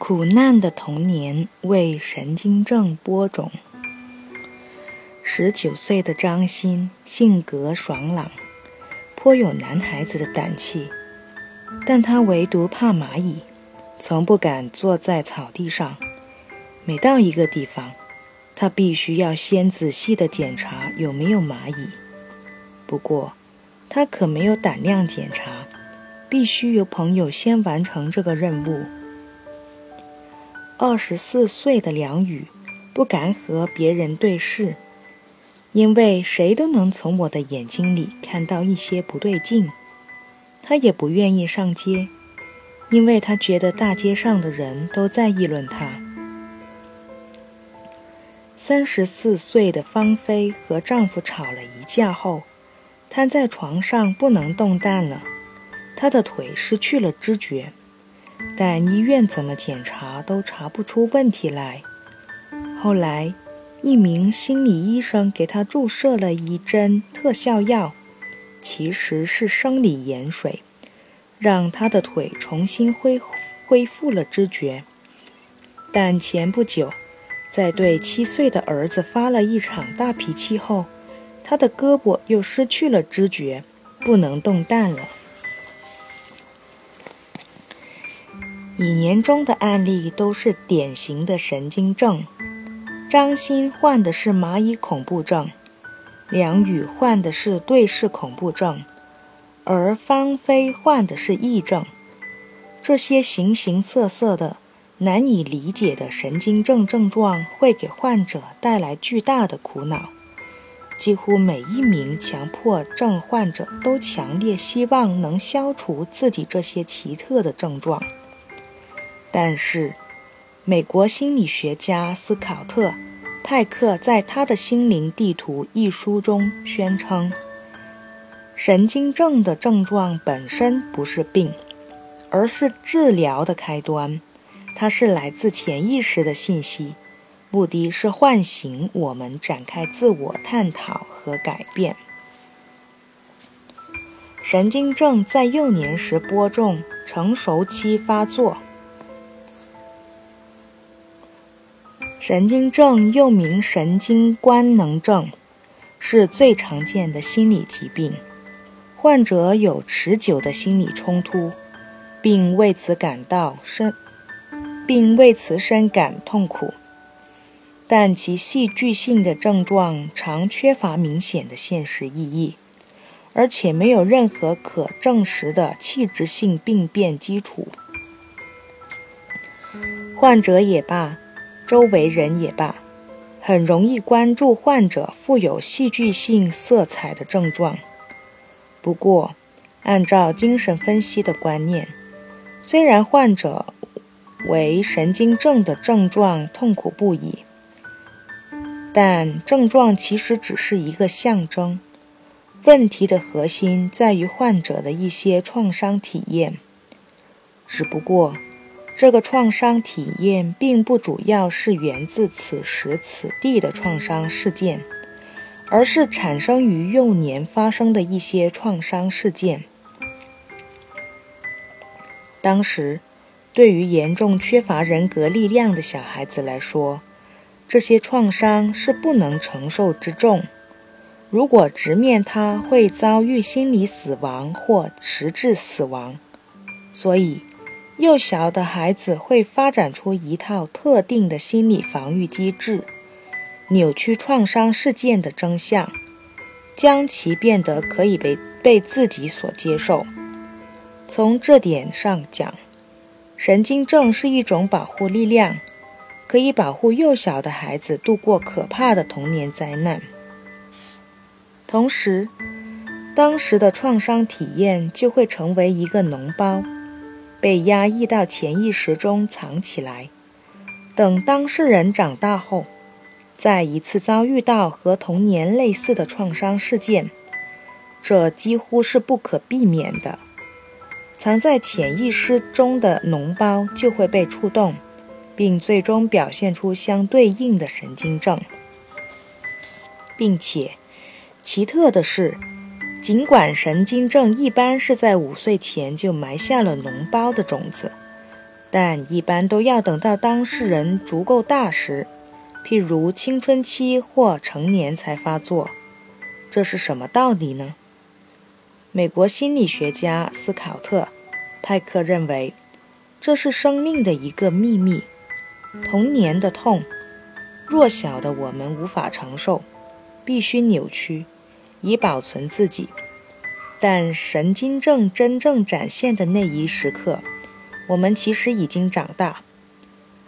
苦难的童年为神经症播种。十九岁的张欣性格爽朗，颇有男孩子的胆气，但他唯独怕蚂蚁，从不敢坐在草地上。每到一个地方，他必须要先仔细地检查有没有蚂蚁。不过，他可没有胆量检查，必须由朋友先完成这个任务。二十四岁的梁宇不敢和别人对视，因为谁都能从我的眼睛里看到一些不对劲。他也不愿意上街，因为他觉得大街上的人都在议论他。三十四岁的芳菲和丈夫吵了一架后，瘫在床上不能动弹了，她的腿失去了知觉。但医院怎么检查都查不出问题来。后来，一名心理医生给他注射了一针特效药，其实是生理盐水，让他的腿重新恢恢复了知觉。但前不久，在对七岁的儿子发了一场大脾气后，他的胳膊又失去了知觉，不能动弹了。以年中的案例都是典型的神经症，张欣患的是蚂蚁恐怖症，梁宇患的是对视恐怖症，而芳菲患的是癔症。这些形形色色的、难以理解的神经症症状会给患者带来巨大的苦恼。几乎每一名强迫症患者都强烈希望能消除自己这些奇特的症状。但是，美国心理学家斯考特·派克在他的《心灵地图》一书中宣称，神经症的症状本身不是病，而是治疗的开端。它是来自潜意识的信息，目的是唤醒我们，展开自我探讨和改变。神经症在幼年时播种，成熟期发作。神经症又名神经官能症，是最常见的心理疾病。患者有持久的心理冲突，并为此感到深，并为此深感痛苦。但其戏剧性的症状常缺乏明显的现实意义，而且没有任何可证实的器质性病变基础。患者也罢。周围人也罢，很容易关注患者富有戏剧性色彩的症状。不过，按照精神分析的观念，虽然患者为神经症的症状痛苦不已，但症状其实只是一个象征。问题的核心在于患者的一些创伤体验，只不过。这个创伤体验并不主要是源自此时此地的创伤事件，而是产生于幼年发生的一些创伤事件。当时，对于严重缺乏人格力量的小孩子来说，这些创伤是不能承受之重。如果直面它，会遭遇心理死亡或实质死亡。所以。幼小的孩子会发展出一套特定的心理防御机制，扭曲创伤事件的真相，将其变得可以被被自己所接受。从这点上讲，神经症是一种保护力量，可以保护幼小的孩子度过可怕的童年灾难。同时，当时的创伤体验就会成为一个脓包。被压抑到潜意识中藏起来，等当事人长大后，再一次遭遇到和童年类似的创伤事件，这几乎是不可避免的。藏在潜意识中的脓包就会被触动，并最终表现出相对应的神经症，并且奇特的是。尽管神经症一般是在五岁前就埋下了脓包的种子，但一般都要等到当事人足够大时，譬如青春期或成年才发作。这是什么道理呢？美国心理学家斯考特·派克认为，这是生命的一个秘密。童年的痛，弱小的我们无法承受，必须扭曲，以保存自己。但神经症真正展现的那一时刻。我们其实已经长大，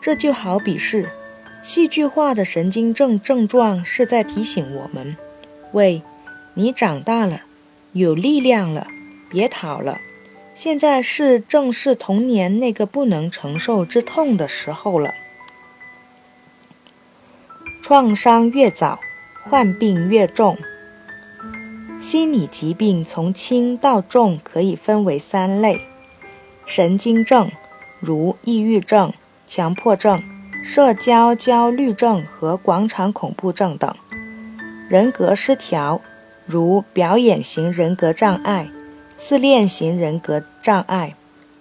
这就好比是戏剧化的神经症症状是在提醒我们：喂，你长大了，有力量了，别逃了。现在是正是童年那个不能承受之痛的时候了。创伤越早，患病越重。心理疾病从轻到重可以分为三类。神经症，如抑郁症、强迫症、社交焦虑症和广场恐怖症等；人格失调，如表演型人格障碍、自恋型人格障碍、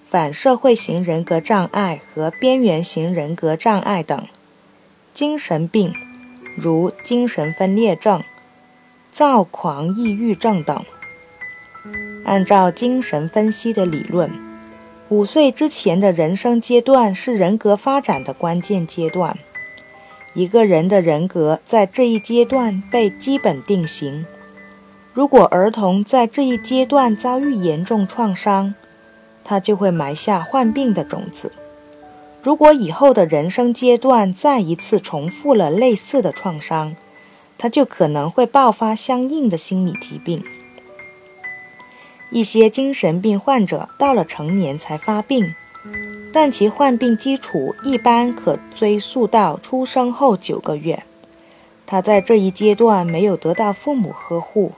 反社会型人格障碍和边缘型人格障碍等；精神病，如精神分裂症、躁狂抑郁症等。按照精神分析的理论。五岁之前的人生阶段是人格发展的关键阶段。一个人的人格在这一阶段被基本定型。如果儿童在这一阶段遭遇严重创伤，他就会埋下患病的种子。如果以后的人生阶段再一次重复了类似的创伤，他就可能会爆发相应的心理疾病。一些精神病患者到了成年才发病，但其患病基础一般可追溯到出生后九个月。他在这一阶段没有得到父母呵护，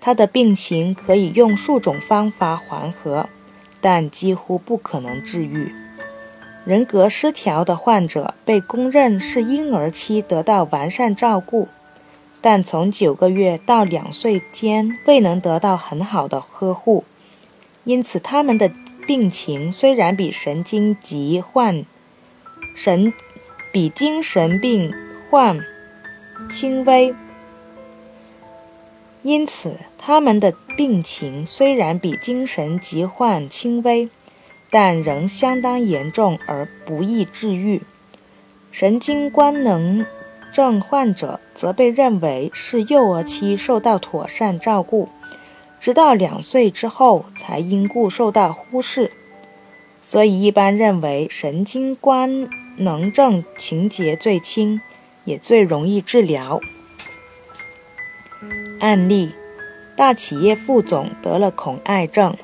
他的病情可以用数种方法缓和，但几乎不可能治愈。人格失调的患者被公认是婴儿期得到完善照顾。但从九个月到两岁间未能得到很好的呵护，因此他们的病情虽然比神经疾患、神比精神病患轻微，因此他们的病情虽然比精神疾患轻微，但仍相当严重而不易治愈。神经官能。症患者则被认为是幼儿期受到妥善照顾，直到两岁之后才因故受到忽视，所以一般认为神经官能症情节最轻，也最容易治疗。案例：大企业副总得了恐艾症。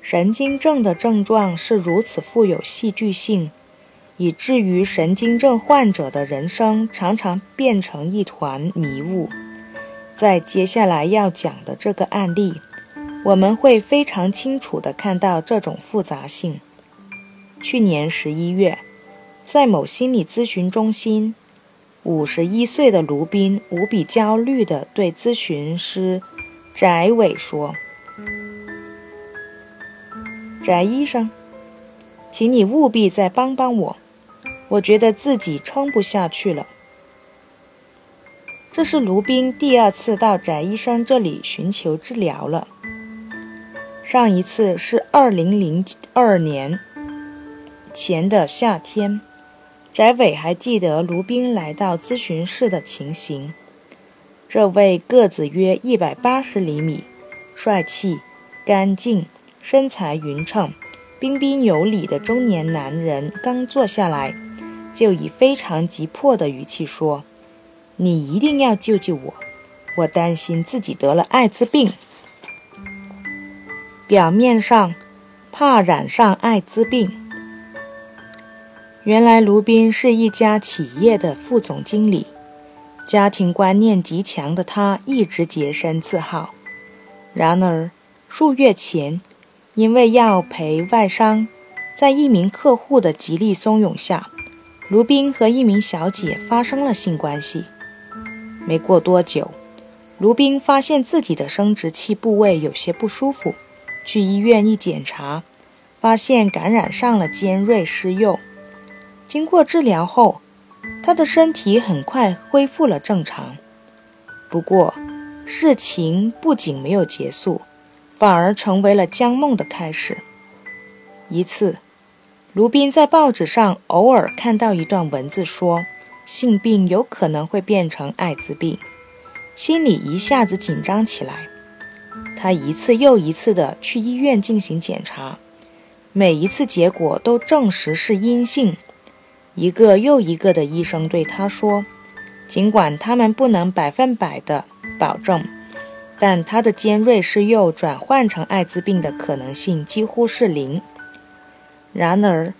神经症的症状是如此富有戏剧性。以至于神经症患者的人生常常变成一团迷雾。在接下来要讲的这个案例，我们会非常清楚地看到这种复杂性。去年十一月，在某心理咨询中心，五十一岁的卢斌无比焦虑地对咨询师翟伟说：“翟医生，请你务必再帮帮我。”我觉得自己撑不下去了。这是卢宾第二次到翟医生这里寻求治疗了。上一次是二零零二年前的夏天。翟伟还记得卢宾来到咨询室的情形。这位个子约一百八十厘米、帅气、干净、身材匀称、彬彬有礼的中年男人刚坐下来。就以非常急迫的语气说：“你一定要救救我，我担心自己得了艾滋病。”表面上怕染上艾滋病，原来卢宾是一家企业的副总经理，家庭观念极强的他一直洁身自好。然而数月前，因为要陪外商，在一名客户的极力怂恿下。卢宾和一名小姐发生了性关系。没过多久，卢宾发现自己的生殖器部位有些不舒服，去医院一检查，发现感染上了尖锐湿疣。经过治疗后，他的身体很快恢复了正常。不过，事情不仅没有结束，反而成为了江梦的开始。一次，卢宾在报纸上偶尔看到一段文字，说性病有可能会变成艾滋病，心里一下子紧张起来。他一次又一次地去医院进行检查，每一次结果都证实是阴性。一个又一个的医生对他说：“尽管他们不能百分百的保证，但他的尖锐湿疣转换成艾滋病的可能性几乎是零。”然而，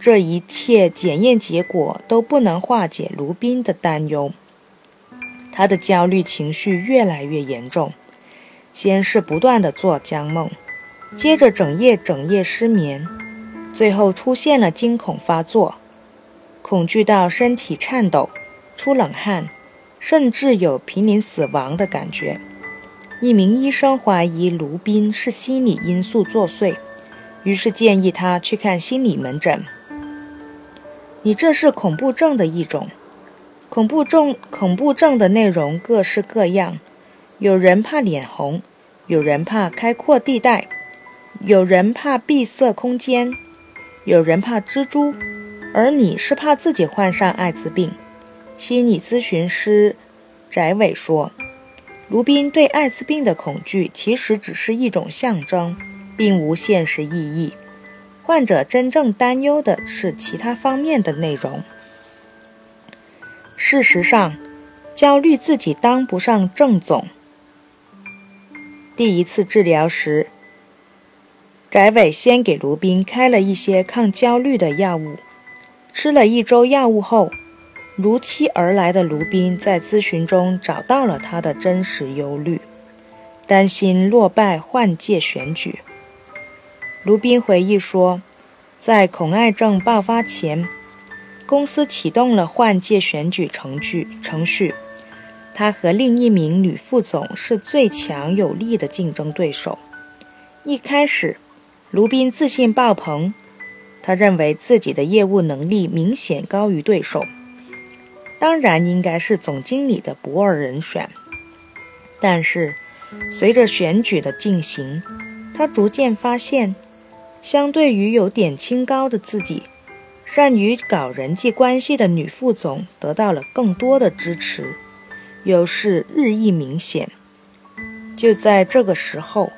这一切检验结果都不能化解卢宾的担忧。他的焦虑情绪越来越严重，先是不断的做僵梦，接着整夜整夜失眠，最后出现了惊恐发作。恐惧到身体颤抖、出冷汗，甚至有濒临死亡的感觉。一名医生怀疑卢宾是心理因素作祟，于是建议他去看心理门诊。你这是恐怖症的一种。恐怖症恐怖症的内容各式各样，有人怕脸红，有人怕开阔地带，有人怕闭塞空间，有人怕蜘蛛。而你是怕自己患上艾滋病，心理咨询师翟伟说：“卢斌对艾滋病的恐惧其实只是一种象征，并无现实意义。患者真正担忧的是其他方面的内容。事实上，焦虑自己当不上正总。第一次治疗时，翟伟先给卢斌开了一些抗焦虑的药物。”吃了一周药物后，如期而来的卢斌在咨询中找到了他的真实忧虑，担心落败换届选举。卢宾回忆说，在恐艾症爆发前，公司启动了换届选举程序程序，他和另一名女副总是最强有力的竞争对手。一开始，卢宾自信爆棚。他认为自己的业务能力明显高于对手，当然应该是总经理的不二人选。但是，随着选举的进行，他逐渐发现，相对于有点清高的自己，善于搞人际关系的女副总得到了更多的支持，优势日益明显。就在这个时候。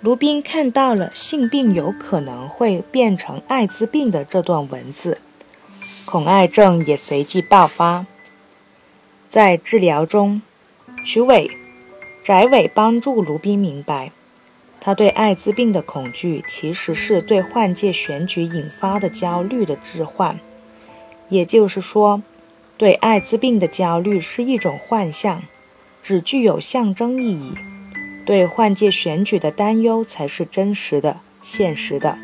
卢宾看到了性病有可能会变成艾滋病的这段文字，恐艾症也随即爆发。在治疗中，徐伟、翟伟帮助卢宾明白，他对艾滋病的恐惧其实是对换届选举引发的焦虑的置换，也就是说，对艾滋病的焦虑是一种幻象，只具有象征意义。对换届选举的担忧才是真实的、现实的，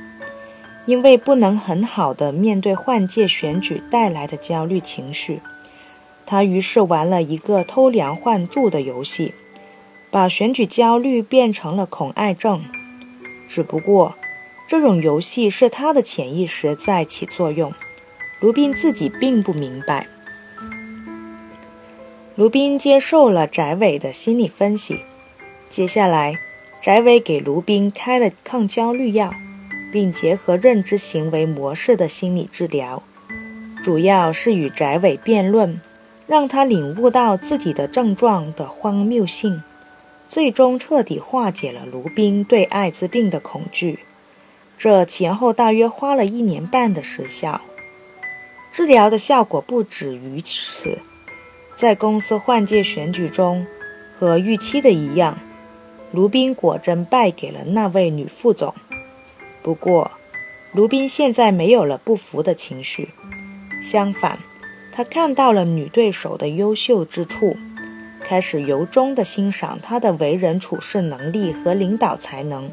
因为不能很好的面对换届选举带来的焦虑情绪，他于是玩了一个偷梁换柱的游戏，把选举焦虑变成了恐艾症。只不过，这种游戏是他的潜意识在起作用，卢宾自己并不明白。卢宾接受了翟伟的心理分析。接下来，翟伟给卢宾开了抗焦虑药，并结合认知行为模式的心理治疗，主要是与翟伟辩论，让他领悟到自己的症状的荒谬性，最终彻底化解了卢宾对艾滋病的恐惧。这前后大约花了一年半的时效。治疗的效果不止于此，在公司换届选举中，和预期的一样。卢宾果真败给了那位女副总，不过，卢宾现在没有了不服的情绪，相反，他看到了女对手的优秀之处，开始由衷地欣赏他的为人处事能力和领导才能。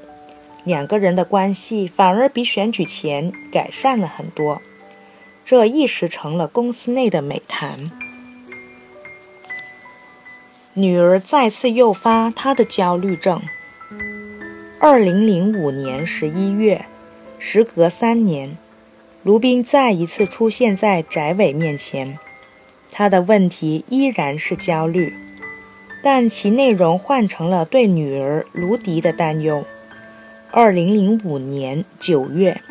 两个人的关系反而比选举前改善了很多，这一时成了公司内的美谈。女儿再次诱发他的焦虑症。二零零五年十一月，时隔三年，卢宾再一次出现在翟伟面前，他的问题依然是焦虑，但其内容换成了对女儿卢迪的担忧。二零零五年九月，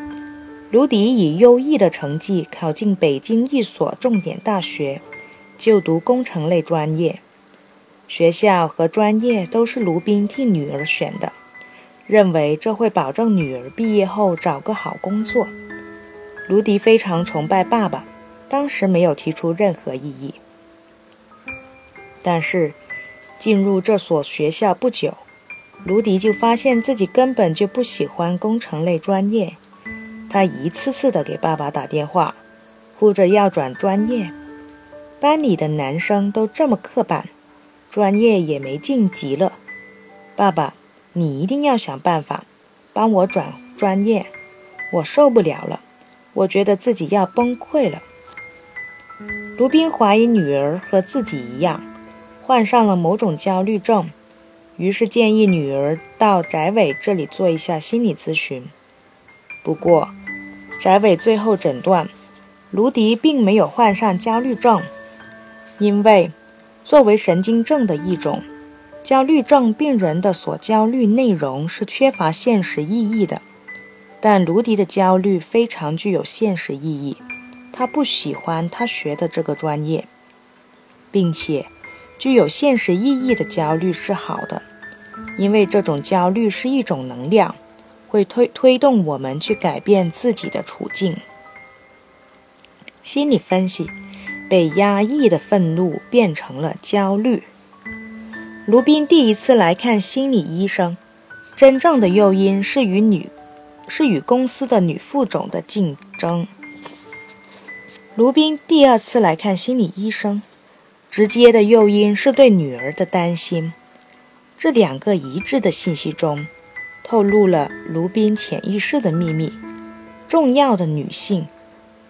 卢迪以优异的成绩考进北京一所重点大学，就读工程类专业。学校和专业都是卢宾替女儿选的，认为这会保证女儿毕业后找个好工作。卢迪非常崇拜爸爸，当时没有提出任何异议。但是，进入这所学校不久。卢迪就发现自己根本就不喜欢工程类专业，他一次次的给爸爸打电话，哭着要转专业。班里的男生都这么刻板，专业也没晋级了。爸爸，你一定要想办法帮我转专业，我受不了了，我觉得自己要崩溃了。卢宾怀疑女儿和自己一样，患上了某种焦虑症。于是建议女儿到翟伟这里做一下心理咨询。不过，翟伟最后诊断，卢迪并没有患上焦虑症，因为作为神经症的一种，焦虑症病人的所焦虑内容是缺乏现实意义的。但卢迪的焦虑非常具有现实意义，他不喜欢他学的这个专业，并且。具有现实意义的焦虑是好的，因为这种焦虑是一种能量，会推推动我们去改变自己的处境。心理分析，被压抑的愤怒变成了焦虑。卢宾第一次来看心理医生，真正的诱因是与女，是与公司的女副总的竞争。卢宾第二次来看心理医生。直接的诱因是对女儿的担心，这两个一致的信息中，透露了卢宾潜意识的秘密。重要的女性，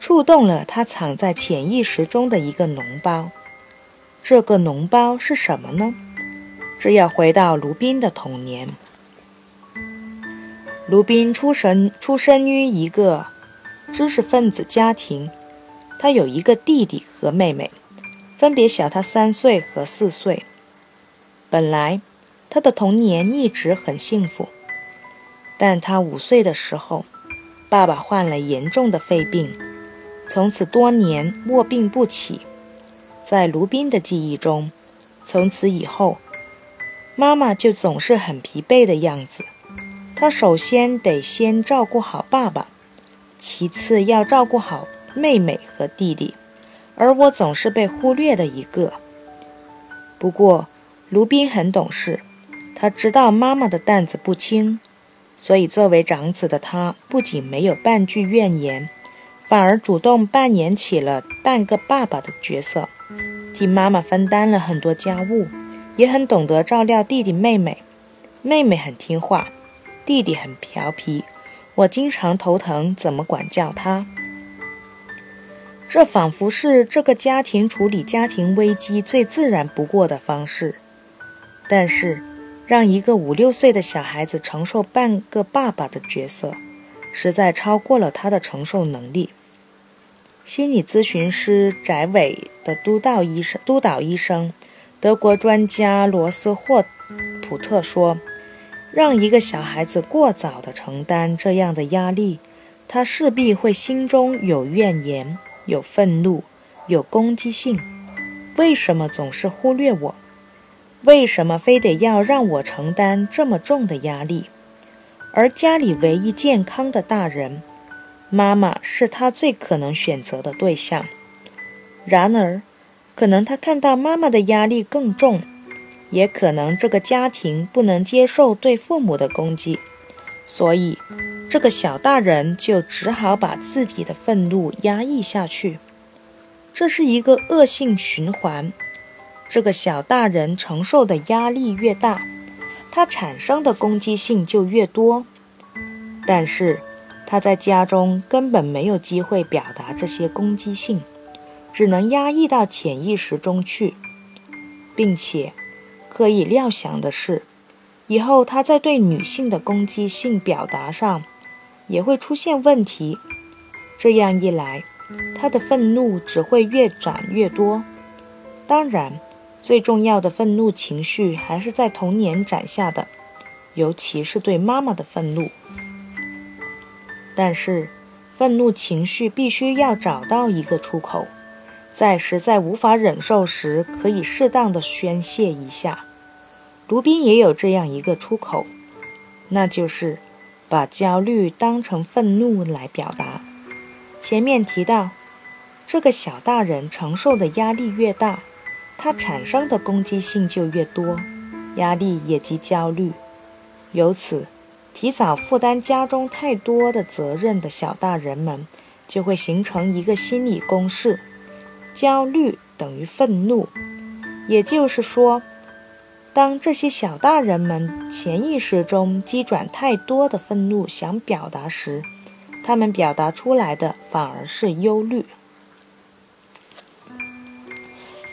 触动了他藏在潜意识中的一个脓包。这个脓包是什么呢？这要回到卢宾的童年。卢宾出生出生于一个知识分子家庭，他有一个弟弟和妹妹。分别小他三岁和四岁。本来，他的童年一直很幸福，但他五岁的时候，爸爸患了严重的肺病，从此多年卧病不起。在卢宾的记忆中，从此以后，妈妈就总是很疲惫的样子。她首先得先照顾好爸爸，其次要照顾好妹妹和弟弟。而我总是被忽略的一个。不过，卢宾很懂事，他知道妈妈的担子不轻，所以作为长子的他不仅没有半句怨言，反而主动扮演起了半个爸爸的角色，替妈妈分担了很多家务，也很懂得照料弟弟妹妹。妹妹很听话，弟弟很调皮，我经常头疼怎么管教他。这仿佛是这个家庭处理家庭危机最自然不过的方式，但是，让一个五六岁的小孩子承受半个爸爸的角色，实在超过了他的承受能力。心理咨询师翟伟的督导医生、督导医生、德国专家罗斯霍普特说：“让一个小孩子过早的承担这样的压力，他势必会心中有怨言。”有愤怒，有攻击性。为什么总是忽略我？为什么非得要让我承担这么重的压力？而家里唯一健康的大人，妈妈是他最可能选择的对象。然而，可能他看到妈妈的压力更重，也可能这个家庭不能接受对父母的攻击，所以。这个小大人就只好把自己的愤怒压抑下去，这是一个恶性循环。这个小大人承受的压力越大，他产生的攻击性就越多。但是他在家中根本没有机会表达这些攻击性，只能压抑到潜意识中去，并且可以料想的是，以后他在对女性的攻击性表达上。也会出现问题。这样一来，他的愤怒只会越长越多。当然，最重要的愤怒情绪还是在童年攒下的，尤其是对妈妈的愤怒。但是，愤怒情绪必须要找到一个出口，在实在无法忍受时，可以适当的宣泄一下。卢宾也有这样一个出口，那就是把焦虑当成愤怒来表达。前面提到，这个小大人承受的压力越大，他产生的攻击性就越多，压力也即焦虑。由此，提早负担家中太多的责任的小大人们，就会形成一个心理公式：焦虑等于愤怒。也就是说。当这些小大人们潜意识中积转太多的愤怒想表达时，他们表达出来的反而是忧虑。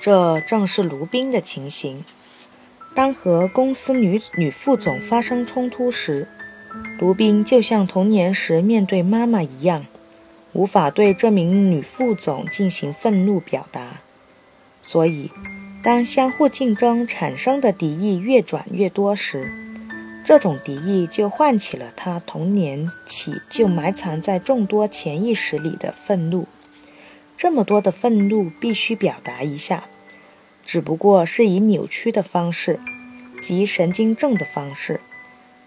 这正是卢宾的情形。当和公司女女副总发生冲突时，卢宾就像童年时面对妈妈一样，无法对这名女副总进行愤怒表达，所以。当相互竞争产生的敌意越转越多时，这种敌意就唤起了他童年起就埋藏在众多潜意识里的愤怒。这么多的愤怒必须表达一下，只不过是以扭曲的方式，即神经症的方式，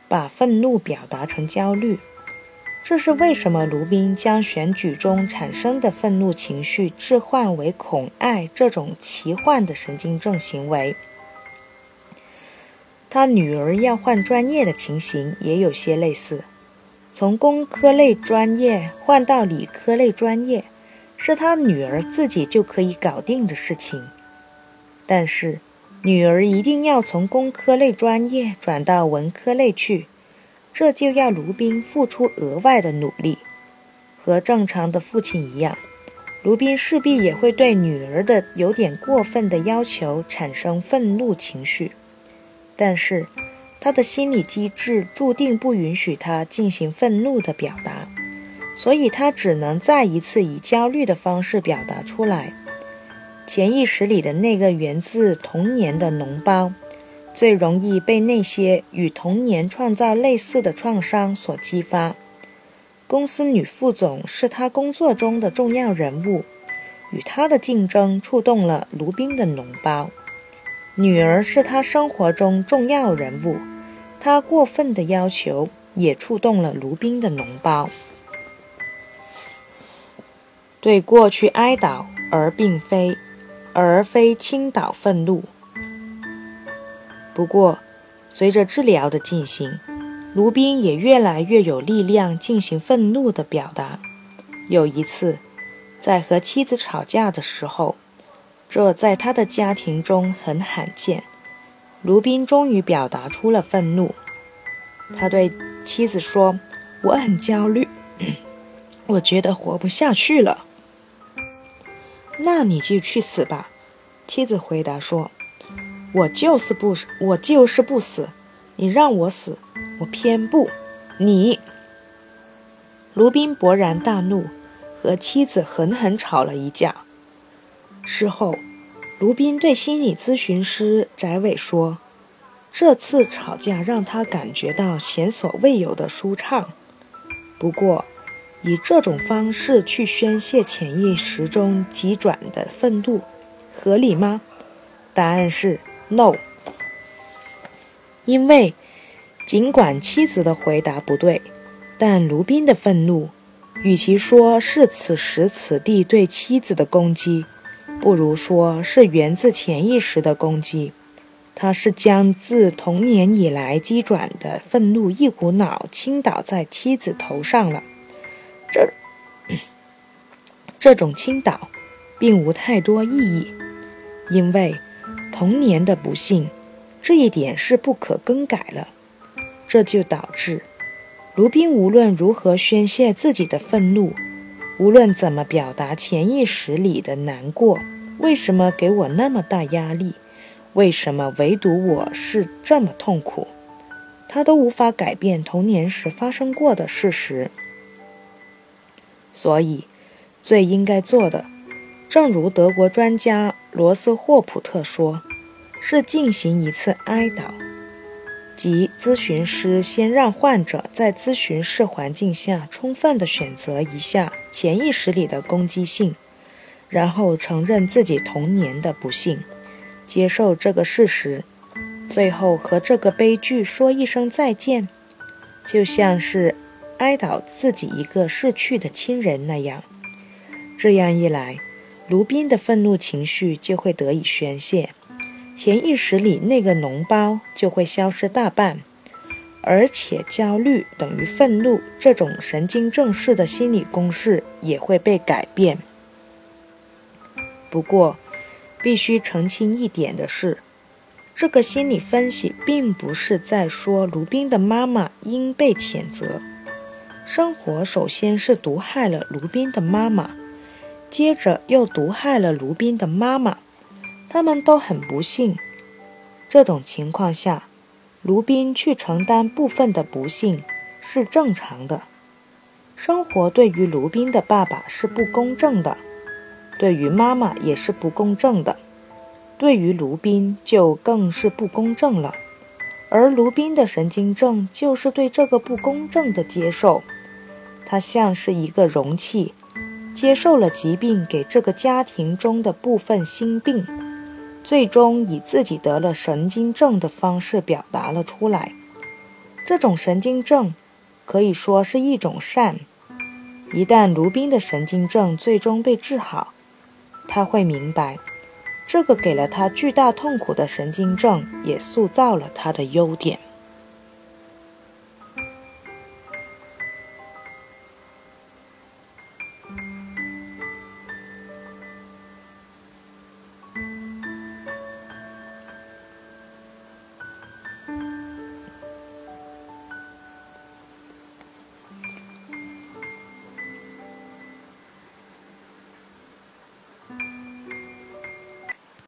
把愤怒表达成焦虑。这是为什么卢宾将选举中产生的愤怒情绪置换为恐爱这种奇幻的神经症行为。他女儿要换专业的情形也有些类似，从工科类专业换到理科类专业，是他女儿自己就可以搞定的事情。但是，女儿一定要从工科类专业转到文科类去。这就要卢宾付出额外的努力，和正常的父亲一样，卢宾势必也会对女儿的有点过分的要求产生愤怒情绪。但是，他的心理机制注定不允许他进行愤怒的表达，所以他只能再一次以焦虑的方式表达出来。潜意识里的那个源自童年的脓包。最容易被那些与童年创造类似的创伤所激发。公司女副总是他工作中的重要人物，与她的竞争触动了卢宾的脓包。女儿是他生活中重要人物，他过分的要求也触动了卢宾的脓包。对过去哀悼，而并非，而非倾倒愤怒。不过，随着治疗的进行，卢宾也越来越有力量进行愤怒的表达。有一次，在和妻子吵架的时候，这在他的家庭中很罕见。卢宾终于表达出了愤怒。他对妻子说：“我很焦虑，我觉得活不下去了。”那你就去死吧，妻子回答说。我就是不死，我就是不死。你让我死，我偏不。你，卢宾勃然大怒，和妻子狠狠吵了一架。事后，卢宾对心理咨询师翟伟说：“这次吵架让他感觉到前所未有的舒畅。不过，以这种方式去宣泄潜意识中急转的愤怒，合理吗？答案是。” No，因为尽管妻子的回答不对，但卢宾的愤怒，与其说是此时此地对妻子的攻击，不如说是源自潜意识的攻击。他是将自童年以来积转的愤怒一股脑倾倒在妻子头上了。这这种倾倒，并无太多意义，因为。童年的不幸，这一点是不可更改了。这就导致卢宾无论如何宣泄自己的愤怒，无论怎么表达潜意识里的难过，为什么给我那么大压力？为什么唯独我是这么痛苦？他都无法改变童年时发生过的事实。所以，最应该做的，正如德国专家罗斯霍普特说，是进行一次哀悼，即咨询师先让患者在咨询室环境下充分地选择一下潜意识里的攻击性，然后承认自己童年的不幸，接受这个事实，最后和这个悲剧说一声再见，就像是。哀悼自己一个逝去的亲人那样，这样一来，卢宾的愤怒情绪就会得以宣泄，潜意识里那个脓包就会消失大半，而且焦虑等于愤怒这种神经症式的心理公式也会被改变。不过，必须澄清一点的是，这个心理分析并不是在说卢宾的妈妈应被谴责。生活首先是毒害了卢宾的妈妈，接着又毒害了卢宾的妈妈，他们都很不幸。这种情况下，卢宾去承担部分的不幸是正常的。生活对于卢宾的爸爸是不公正的，对于妈妈也是不公正的，对于卢宾就更是不公正了。而卢宾的神经症就是对这个不公正的接受。它像是一个容器，接受了疾病给这个家庭中的部分心病，最终以自己得了神经症的方式表达了出来。这种神经症可以说是一种善。一旦卢宾的神经症最终被治好，他会明白，这个给了他巨大痛苦的神经症也塑造了他的优点。